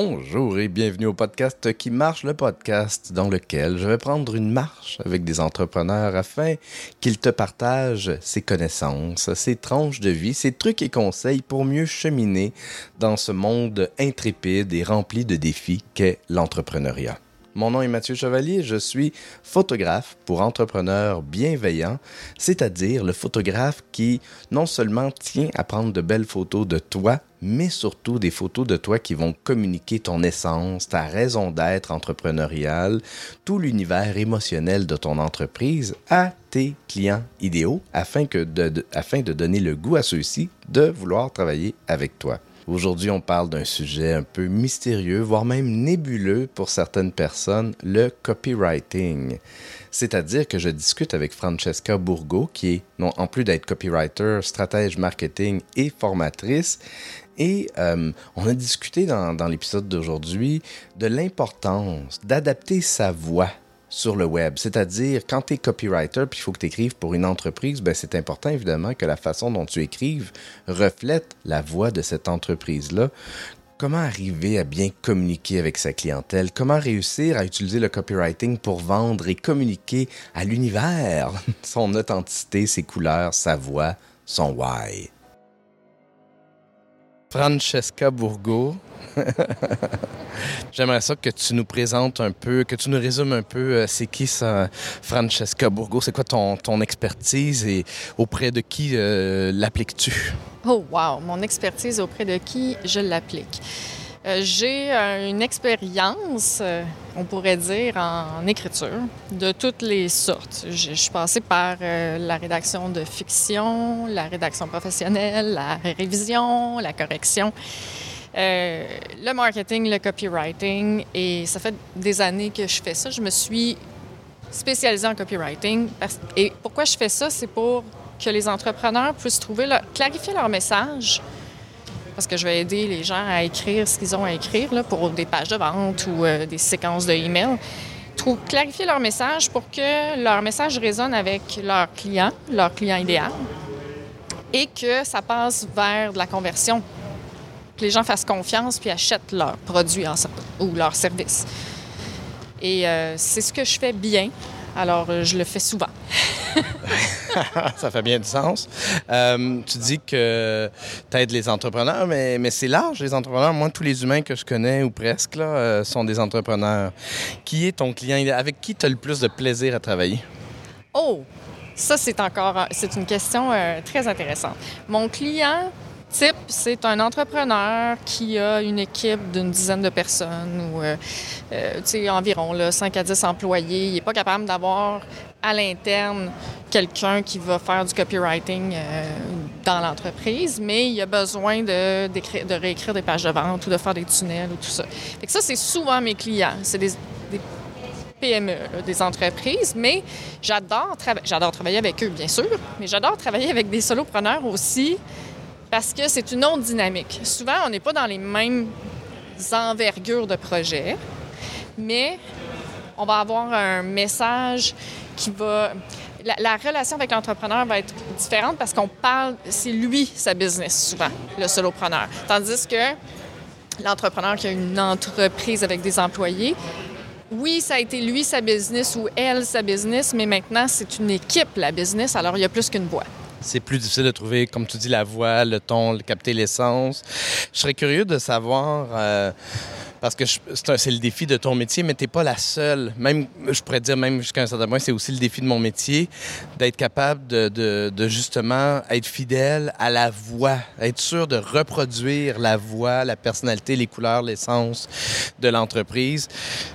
Bonjour et bienvenue au podcast qui marche, le podcast dans lequel je vais prendre une marche avec des entrepreneurs afin qu'ils te partagent ses connaissances, ses tranches de vie, ses trucs et conseils pour mieux cheminer dans ce monde intrépide et rempli de défis qu'est l'entrepreneuriat. Mon nom est Mathieu Chevalier, je suis photographe pour entrepreneurs bienveillants, c'est-à-dire le photographe qui non seulement tient à prendre de belles photos de toi, mais surtout des photos de toi qui vont communiquer ton essence, ta raison d'être entrepreneuriale, tout l'univers émotionnel de ton entreprise à tes clients idéaux afin, que de, afin de donner le goût à ceux-ci de vouloir travailler avec toi. Aujourd'hui, on parle d'un sujet un peu mystérieux, voire même nébuleux pour certaines personnes, le copywriting. C'est-à-dire que je discute avec Francesca Bourgo, qui est, non, en plus d'être copywriter, stratège marketing et formatrice, et euh, on a discuté dans, l'épisode d'aujourd'hui de l'importance d'adapter sa voix sur le web. C'est-à-dire, quand tu es copywriter puis il faut que tu écrives pour une entreprise, ben, c'est important évidemment que la façon dont tu écrives reflète la voix de cette entreprise-là. Comment arriver à bien communiquer avec sa clientèle? Comment réussir à utiliser le copywriting pour vendre et communiquer à l'univers son authenticité, ses couleurs, sa voix, son why? Francesca Bourgo. J'aimerais ça que tu nous présentes un peu, que tu nous résumes un peu euh, c'est qui ça, Francesca Bourgo, c'est quoi ton, expertise et auprès de qui euh, l'appliques-tu? Oh wow, mon expertise auprès de qui je l'applique. Euh, j'ai une expérience, euh, on pourrait dire, en écriture de toutes les sortes. Je, suis passée par euh, la rédaction de fiction, la rédaction professionnelle, la révision, la correction. le marketing, le copywriting, et ça fait des années que je fais ça. Je me suis spécialisée en copywriting. Et pourquoi je fais ça? C'est pour que les entrepreneurs puissent trouver, clarifier leur message parce que je vais aider les gens à écrire ce qu'ils ont à écrire là, pour des pages de vente ou euh, des séquences de emails. clarifier leur message pour que leur message résonne avec leur client, leur client idéal, et que ça passe vers de la conversion, que les gens fassent confiance puis achètent leur produit ou leur service. Et euh, c'est ce que je fais bien, alors euh, je le fais souvent. ça fait bien du sens. Euh, tu dis que tu aides les entrepreneurs, mais, mais c'est large, les entrepreneurs. Moi, tous les humains que je connais, ou presque, là, euh, sont des entrepreneurs. Qui est ton client? Avec qui tu as le plus de plaisir à travailler? Oh! Ça, c'est encore c'est une question euh, très intéressante. Mon client type, c'est un entrepreneur qui a une équipe d'une dizaine de personnes ou, tu sais, environ là, 5 à 10 employés. Il n'est pas capable d'avoir à l'interne quelqu'un qui va faire du copywriting euh, dans l'entreprise, mais il a besoin de, de, réécrire des pages de vente ou de faire des tunnels ou tout ça. Fait que ça, c'est souvent mes clients. C'est des, PME, des entreprises, mais j'adore, j'adore travailler avec eux, bien sûr, mais j'adore travailler avec des solopreneurs aussi parce que c'est une autre dynamique. Souvent, on n'est pas dans les mêmes envergures de projet, mais on va avoir un message qui va. La, relation avec l'entrepreneur va être différente parce qu'on parle, c'est lui sa business souvent, le solopreneur. Tandis que l'entrepreneur qui a une entreprise avec des employés, oui, ça a été lui sa business ou elle sa business, mais maintenant c'est une équipe la business, alors il y a plus qu'une voix. C'est plus difficile de trouver, comme tu dis, la voix, le ton, le capter l'essence. Je serais curieux de savoir. Euh, parce que c'est le défi de ton métier, mais tu n'es pas la seule. Même, je pourrais dire, même jusqu'à un certain point, c'est aussi le défi de mon métier, d'être capable de, justement être fidèle à la voix, être sûr de reproduire la voix, la personnalité, les couleurs, l'essence de l'entreprise.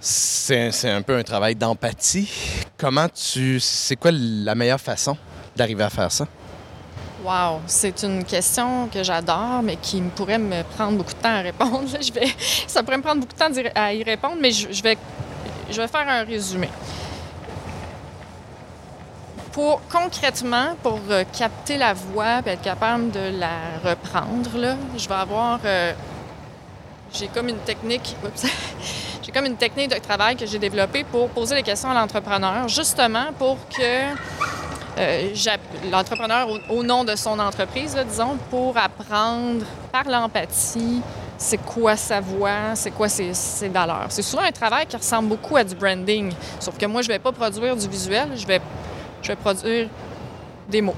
C'est un peu un travail d'empathie. Comment tu. C'est quoi la meilleure façon d'arriver à faire ça? Wow, c'est une question que j'adore, mais qui pourrait me prendre beaucoup de temps à répondre. Ça pourrait me prendre beaucoup de temps à y répondre, mais je, vais, faire un résumé. Pour, concrètement, pour euh, capter la voix et être capable de la reprendre, je vais avoir. Euh, j'ai comme une technique. j'ai comme une technique de travail que j'ai développée pour poser des questions à l'entrepreneur, justement pour que euh, l'entrepreneur au, nom de son entreprise, disons, pour apprendre par l'empathie c'est quoi sa voix, c'est quoi ses, valeurs. C'est souvent un travail qui ressemble beaucoup à du branding, sauf que moi, je vais pas produire du visuel, je vais, je vais produire des mots.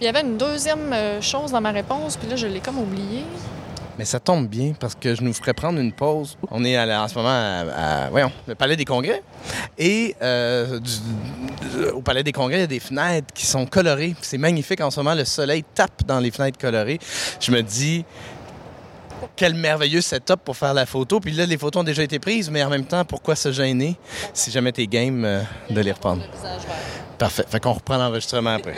Il y avait une deuxième euh, chose dans ma réponse, puis là, je l'ai comme oublié. Mais ça tombe bien parce que je nous ferais prendre une pause. On est à la- en ce moment à, à- voyons, le Palais des Congrès. Et euh, du- au Palais des Congrès, il y a des fenêtres qui sont colorées. C'est magnifique en ce moment. Le soleil tape dans les fenêtres colorées. Je me dis, quel merveilleux setup pour faire la photo. Puis là, les photos ont déjà été prises, mais en même temps, pourquoi se gêner si jamais t'es game euh, de les reprendre? Parfait. Fait qu'on reprend l'enregistrement après.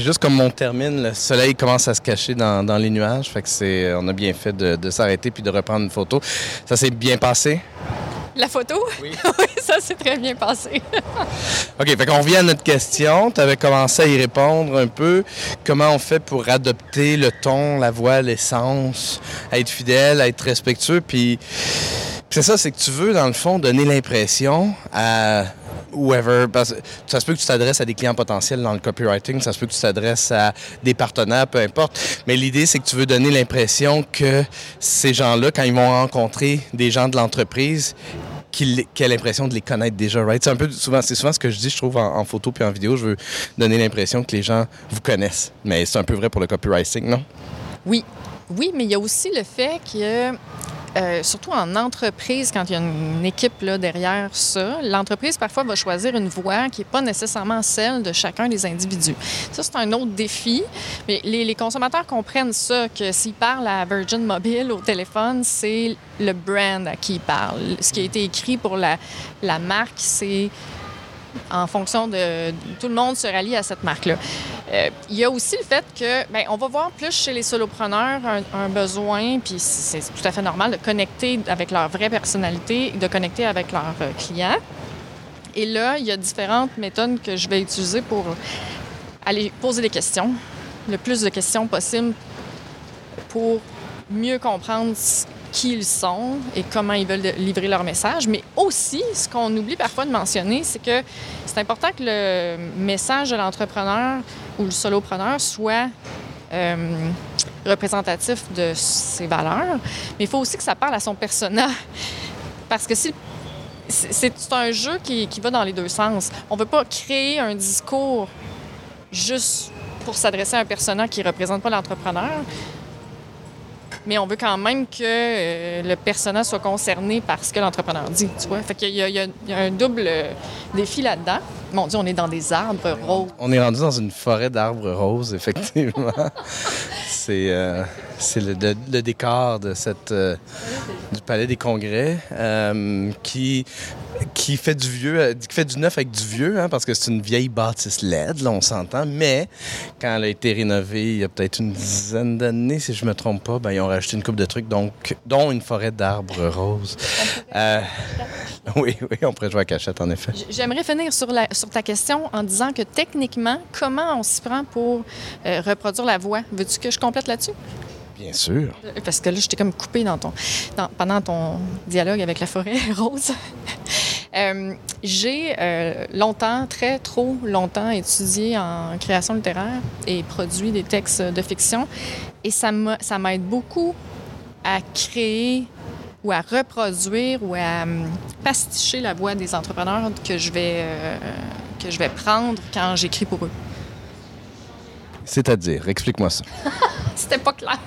Puis juste comme on termine, le soleil commence à se cacher dans, dans les nuages. Fait que c'est, on a bien fait de, de s'arrêter puis de reprendre une photo. Ça s'est bien passé? La photo? Oui. oui, ça s'est très bien passé. OK, fait qu'on revient à notre question. Tu avais commencé à y répondre un peu. Comment on fait pour adopter le ton, la voix, l'essence, à être fidèle, à être respectueux? Puis, puis c'est ça, c'est que tu veux, dans le fond, donner l'impression à ça se peut que tu t'adresses à des clients potentiels dans le copywriting, ça se peut que tu t'adresses à des partenaires, peu importe. Mais l'idée, c'est que tu veux donner l'impression que ces gens-là, quand ils vont rencontrer des gens de l'entreprise, qu'ils qu'ils aient l'impression de les connaître déjà, right? C'est un peu souvent, c'est souvent ce que je dis, je trouve, en, en photo puis en vidéo. Je veux donner l'impression que les gens vous connaissent. Mais c'est un peu vrai pour le copywriting, non? Oui. Oui, mais il y a aussi le fait que, euh, surtout en entreprise, quand il y a une équipe là, derrière ça, l'entreprise parfois va choisir une voix qui n'est pas nécessairement celle de chacun des individus. Ça, c'est un autre défi. Mais les, consommateurs comprennent ça, que s'ils parlent à Virgin Mobile au téléphone, c'est le brand à qui ils parlent. Ce qui a été écrit pour la marque, c'est en fonction de... Tout le monde se rallie à cette marque-là. Euh, il y a aussi le fait que, ben, on va voir plus chez les solopreneurs un, besoin, puis c'est tout à fait normal de connecter avec leur vraie personnalité, de connecter avec leurs euh, clients. Et là, il y a différentes méthodes que je vais utiliser pour aller poser des questions, le plus de questions possible pour mieux comprendre qui ils sont et comment ils veulent livrer leur message. Mais aussi, ce qu'on oublie parfois de mentionner, c'est que c'est important que le message de l'entrepreneur ou le solopreneur soit euh, représentatif de ses valeurs, mais il faut aussi que ça parle à son persona. Parce que c'est un jeu qui, qui va dans les deux sens. On ne veut pas créer un discours juste pour s'adresser à un persona qui ne représente pas l'entrepreneur, mais on veut quand même que euh, le persona soit concerné par ce que l'entrepreneur dit, tu vois. Fait qu'il y a un double euh, défi là-dedans. Mon Dieu, on est dans des arbres roses. On est rendu dans une forêt d'arbres roses, effectivement. c'est euh, c'est le, le- le décor de cette, euh, du Palais des Congrès euh, qui, qui fait du vieux, qui fait du neuf avec du vieux, hein, parce que c'est une vieille bâtisse LED, là, on s'entend. Mais quand elle a été rénovée il y a peut-être une dizaine d'années, si je me trompe pas, ben, ils ont rajouté une coupe de trucs, donc, dont une forêt d'arbres roses. Euh, oui, oui, on pourrait jouer à cachette, en effet. J'aimerais finir sur, la, sur ta question en disant que techniquement, comment on s'y prend pour euh, reproduire la voix? Veux-tu que je complète là-dessus? Bien sûr. Euh, Parce que là, je t'ai comme coupé dans ton, dans- pendant ton dialogue avec la forêt rose. Euh, J'ai euh, longtemps, très trop longtemps, étudié en création littéraire et produit des textes de fiction. Et ça m'aide beaucoup à créer ou à reproduire ou à hum, pasticher la voix des entrepreneurs que je vais, euh, que je vais prendre quand j'écris pour eux. C'est-à-dire, explique-moi ça. C'était pas clair.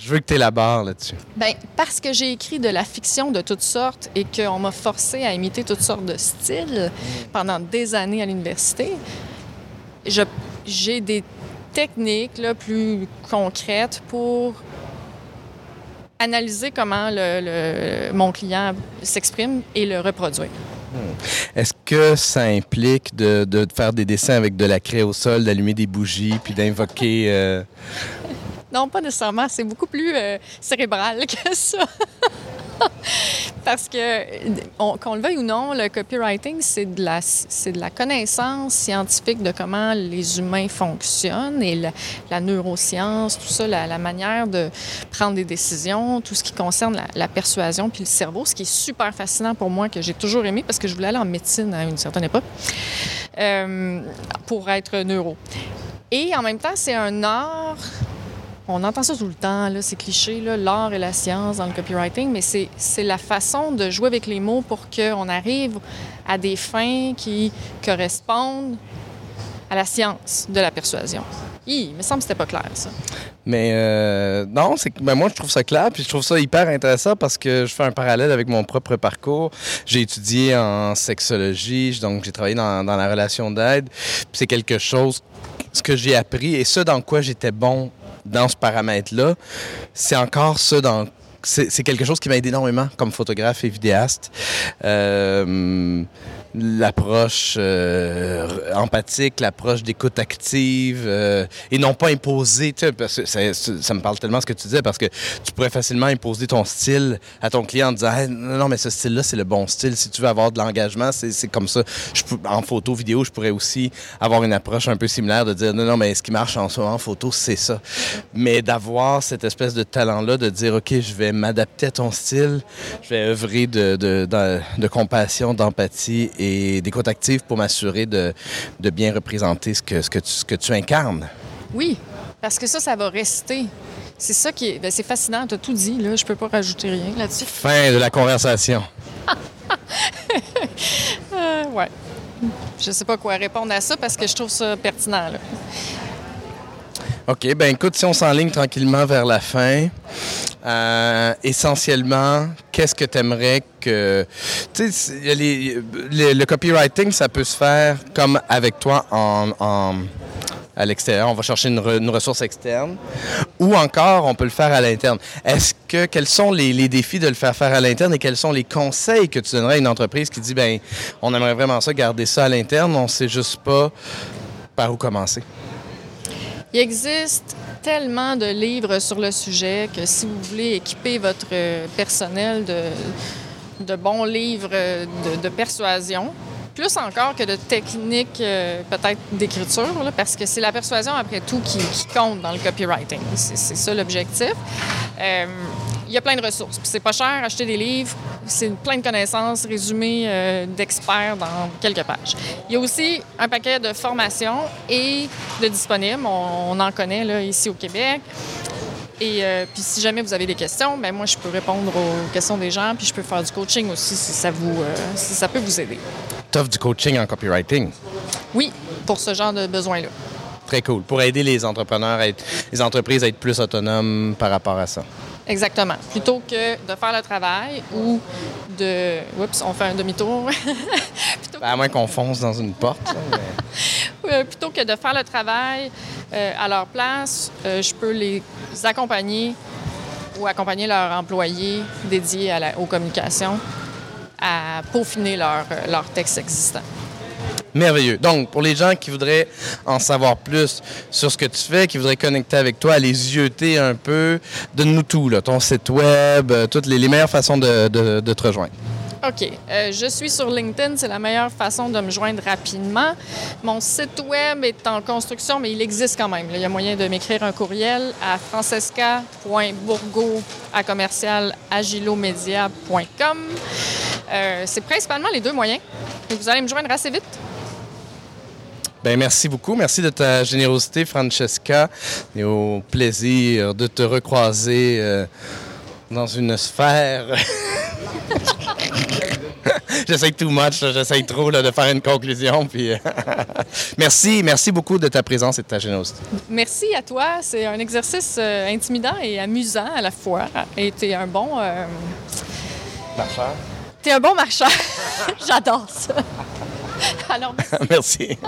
Je veux que tu élabores là-dessus. Ben, parce que j'ai écrit de la fiction de toutes sortes et qu'on m'a forcé à imiter toutes sortes de styles pendant des années à l'université, j'ai des techniques là, plus concrètes pour analyser comment le- le- mon client s'exprime et le reproduire. Est-ce que ça implique de, de faire des dessins avec de la craie au sol, d'allumer des bougies, puis d'invoquer... euh, Non, pas nécessairement. C'est beaucoup plus euh, cérébral que ça. Parce que, on- qu'on le veuille ou non, le copywriting, c'est de, la, de la connaissance scientifique de comment les humains fonctionnent et la, neuroscience, tout ça, la, manière de prendre des décisions, tout ce qui concerne la, la persuasion puis le cerveau, ce qui est super fascinant pour moi, que j'ai toujours aimé parce que je voulais aller en médecine à une certaine époque euh, pour être neuro. Et en même temps, c'est un art on entend ça tout le temps, là, c'est cliché, l'art et la science dans le copywriting, mais c'est, la façon de jouer avec les mots pour qu'on arrive à des fins qui correspondent à la science de la persuasion. Hi, il me semble que c'était pas clair, ça. Mais euh, non, c'est ben, moi je trouve ça clair, puis je trouve ça hyper intéressant parce que je fais un parallèle avec mon propre parcours. J'ai étudié en sexologie, donc j'ai travaillé dans, dans la relation d'aide. C'est quelque chose, ce que j'ai appris et ce dans quoi j'étais bon dans ce paramètre-là, c'est encore ça c'est quelque chose qui m'a aidé énormément comme photographe et vidéaste. Euh, l'approche euh, empathique, l'approche d'écoute active euh, et non pas imposer, parce que ça, me parle tellement ce que tu disais, parce que tu pourrais facilement imposer ton style à ton client en disant Hey, non, mais ce style-là, c'est le bon style. Si tu veux avoir de l'engagement, c'est comme ça. En photo, vidéo, je pourrais aussi avoir une approche un peu similaire de dire non, non, mais ce qui marche en en photo, c'est ça. Mais d'avoir cette espèce de talent-là, de dire OK, je vais m'adapter à ton style, je vais œuvrer de, de, de, de compassion, d'empathie et d'écoute active pour m'assurer de, de bien représenter ce que, ce, que tu, ce que tu incarnes. Oui, parce que ça, ça va rester. C'est ça qui est. ben, c'est fascinant, tu as tout dit, là. Je peux pas rajouter rien là-dessus. Fin de la conversation. Euh, ouais. Je sais pas quoi répondre à ça parce que je trouve ça pertinent, là. OK, ben écoute, si on s'enligne tranquillement vers la fin, euh, essentiellement, qu'est-ce que tu aimerais que... Le, copywriting, ça peut se faire comme avec toi à l'extérieur, on va chercher une, re- une ressource externe, ou encore on peut le faire à l'interne. Est-ce que quels sont les, défis de le faire faire à l'interne et quels sont les conseils que tu donnerais à une entreprise qui dit ben on aimerait vraiment ça garder ça à l'interne, on sait juste pas par où commencer? Il existe tellement de livres sur le sujet que si vous voulez équiper votre euh, personnel de, bons livres de, persuasion, plus encore que de techniques euh, peut-être d'écriture, parce que c'est la persuasion après tout qui, compte dans le copywriting. C'est ça l'objectif. Euh, il y a plein de ressources. C'est pas cher acheter des livres. C'est plein de connaissances résumées euh, d'experts dans quelques pages. Il y a aussi un paquet de formations et de disponibles. On, on en connaît là, ici au Québec. Et euh, puis si jamais vous avez des questions, ben moi je peux répondre aux questions des gens, puis je peux faire du coaching aussi si ça vous euh, si ça peut vous aider. T'offres du coaching en copywriting? Oui, pour ce genre de besoin-là. Très cool. Pour aider les entrepreneurs, à être- les entreprises à être plus autonomes par rapport à ça. Exactement. Plutôt que de faire le travail ou de. Oups, on fait un demi-tour. Ben, à moins qu'on fonce dans une porte. là, mais- plutôt que de faire le travail euh, à leur place, euh, je peux les accompagner ou accompagner leurs employés dédiés à la- aux communications à peaufiner leur, euh, leur texte existant. Merveilleux. Donc, pour les gens qui voudraient en savoir plus sur ce que tu fais, qui voudraient connecter avec toi, aller zioter un peu, donne-nous tout, ton site web, euh, toutes les, meilleures façons de, te rejoindre. OK. Euh, je suis sur LinkedIn. C'est la meilleure façon de me joindre rapidement. Mon site web est en construction, mais il existe quand même. Il y a moyen de m'écrire un courriel à francesca.bourgo. Euh, c'est principalement les deux moyens. Vous allez me joindre assez vite. Ben, merci beaucoup. Merci de ta générosité, Francesca. Et au plaisir de te recroiser euh, dans une sphère. J'essaye too much, là. j'essaye trop là, de faire une conclusion. Puis, euh, merci, merci beaucoup de ta présence et de ta générosité. Merci à toi. C'est un exercice euh, intimidant et amusant à la fois. Et tu es un bon... euh, T'es un bon marcheur. J'adore ça. Alors, merci. Merci.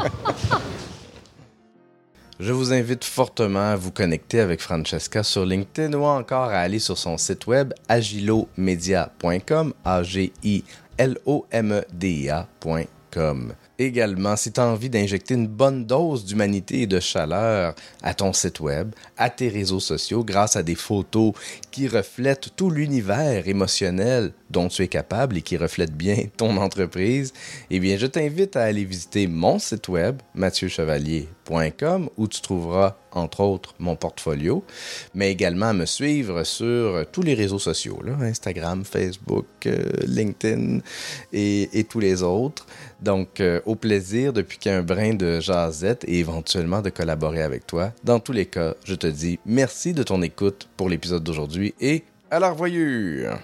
Je vous invite fortement à vous connecter avec Francesca sur LinkedIn ou encore à aller sur son site web agilomedia.com, a g i l o m e d i a.com. Également, si tu as envie d'injecter une bonne dose d'humanité et de chaleur à ton site web, à tes réseaux sociaux, grâce à des photos qui reflètent tout l'univers émotionnel dont tu es capable et qui reflète bien ton entreprise, eh bien, je t'invite à aller visiter mon site web, mathieuchevalier.com, où tu trouveras, entre autres, mon portfolio, mais également à me suivre sur tous les réseaux sociaux, Instagram, Facebook, euh, LinkedIn et, tous les autres. Donc, euh, au plaisir depuis qu'un brin de jasette et éventuellement de collaborer avec toi. Dans tous les cas, je te dis merci de ton écoute pour l'épisode d'aujourd'hui et à la revoyure!